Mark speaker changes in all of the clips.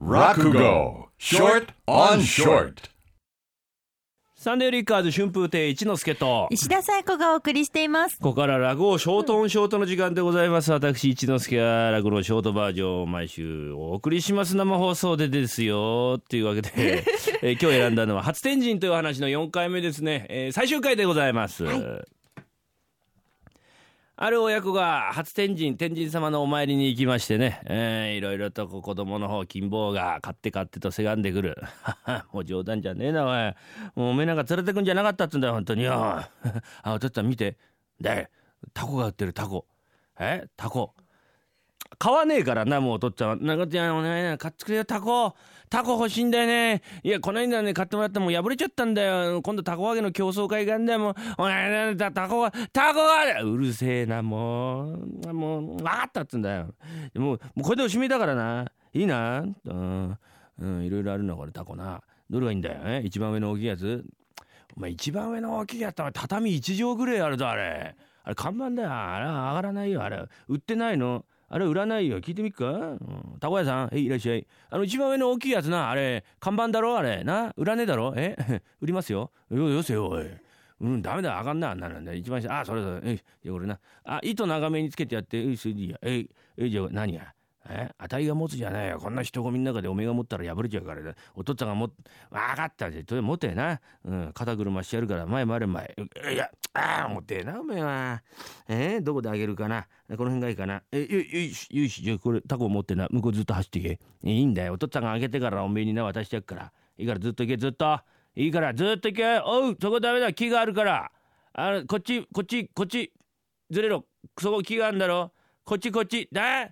Speaker 1: Rakugo, short on short.
Speaker 2: サンデーリッカーズ春風亭一之輔と。
Speaker 3: 石田紗友子がお送りしています。
Speaker 2: ここから落語ショートオンショートの時間でございます。私一之輔が落語のショートバージョンを毎週お送りします生放送でですよ。っていうわけで、えー今日選んだのは初天神という話の4回目ですね、えー最終回でございます、ある親子が初天神天神様のお参りに行きましてね、えーいろいろと子供の方金棒が買って買ってとせがんでくる。もう冗談じゃねえなおい。もうおめえなんか連れてくんじゃなかったっつんだよ本当に。よ あお父っつぁん見て。でタコが売ってるタコ。え？タコ。買わねえからなもうお父っつぁん。はなんかじゃあお願い買ってくれよタコ。タコ欲しいんだよね。いやこの間ね買ってもらったもう破れちゃったんだよ。今度タコ揚げの競争会があんだよ。もうお願いタコが。タコがうるせえなもう。もう分かったっつんだよ。もうもうこれでおしめだからな。いいな。うん。うんいろいろあるのこれタコな。どれがいいんだよえ？一番上の大きいやつ。お前一番上の大きいやつは畳1畳ぐらいあるぞあれ。あれ看板だよ。あれ上がらないよあれ。売ってないの。あれ占いよ聞いてみっか、うん、たこ屋さん。えいらっしゃい。あの一番上の大きいやつな。あれ看板だろ？あれ。な？売らねえだろ？え？売りますよ。よよせよおい。うん、ダメだ、あかんな、あんなのね。一番下、あ、それそれ、えい、じゃこれな。あ、糸長めにつけてやって、え、それでいいや。えい、えい、じゃあ何や？え値が持つじゃないよ。こんな人混みの中でおめえが持ったら破れちゃうからだ。お父っつぁんがも、わかったぜ。とりあえ持てな。うん、肩車してやるから、前回れ前。いや、ああ、持てえな、おめえは。えー、どこであげるかな。この辺がいいかな。え、よよいし、よし、じゃあこれタコ持ってな。向こうずっと走ってけ。いいんだよ。お父っつぁんがあげてからおめえにな、渡してやっから。いいからずっと行け、ずっと。いいからずっと行け。おう、そこダメだ。木があるから。あの、こっち、こっち、こっち。ずれろ。そこ木があるんだろ。こっち、こっち。だ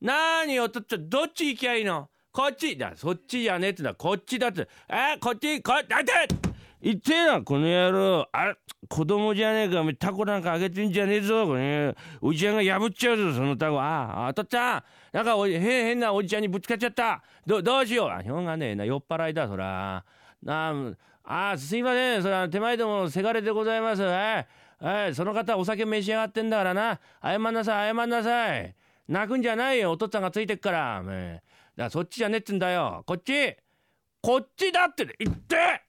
Speaker 2: なーにおとっつぁん、どっち行きゃいいの？こっちだ。そっちじゃねえってだ。こっちだって。えこっち、こっち、あて言ってえな、この野郎。あれ、子供じゃねえか。お前タコなんかあげてんじゃねえぞ。この野郎おじちゃんが破っちゃうぞ、そのタコ。ああ、おとっつぁん。なんかおじ、変、変なおじちゃんにぶつかっちゃった。ど、どうしよう。あ、しょうがねえな。酔っ払いだ、そら。なあ、あ、すいません。それは手前どもせがれでございます。はい。はい。その方、お酒召し上がってんだからな。謝んなさい、謝んなさい。泣くんじゃないよ。お父っつぁんがついてっから。だからそっちじゃねっつんだよ。こっち。こっちだって言って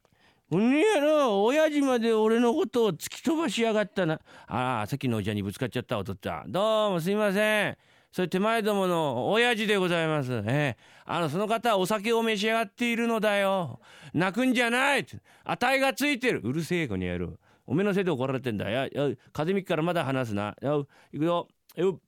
Speaker 2: うにやろ親父まで俺のことを突き飛ばしやがったな。ああ、さっきのおじゃにぶつかっちゃった、お父っつぁん。どうもすいません。それ手前どもの親父でございます。ええ。あの、その方はお酒を召し上がっているのだよ。泣くんじゃない値がついてる。うるせえ、この野郎。おめえのせいで怒られてんだ。や、や、風見からまだ話すな。よ、行くよ。よ。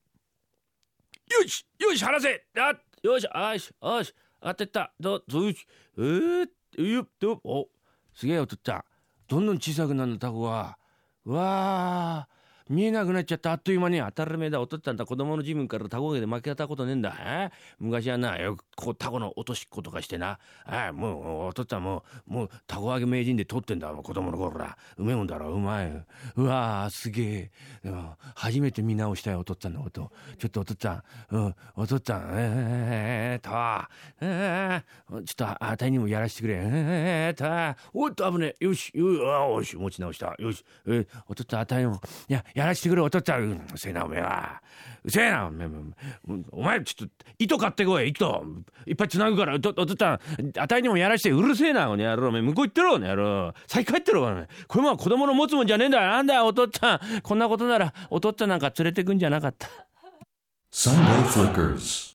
Speaker 2: よしよし離せ。あよしあよしよし。当てた。どどよしえー、よっとおすげえおとっちゃんどんどん小さくなるのタコがうわあ見えなくなっちゃった。あっという間に当たり前だ。おとっつぁんだ子供の自分からタコ揚げで負けたことねえんだ。え？昔はなよくこうタコの落としっことかしてな。あもうおとっつぁんもうもうタコ揚げ名人で取ってんだ。子供の頃ら。うめえもんだろうまいうわーすげえ。うん初めて見直したよおとっつぁんのこと。ちょっとおとっつぁんうん。おとっつぁんえー、とえー、ちょっとあたいにもやらしてくれえー、とおっと危ねえよしよあよし持ち直したよしえー、おとっつぁんあたいにもいややらしてくれおとっつぁんうるせえなおめえはうせえなおめえお前ちょっと糸買ってこい糸いっぱいつなぐからおとおとあたいにもやらしてうるせえなこの野郎おめえ向こう行ってろこの野郎先帰ってろお前これも子供の持つもんじゃねえんだよなんだよおとっつぁんこんなことならおとっつぁんなんか連れてくんじゃなかった
Speaker 1: Sunday Flickers.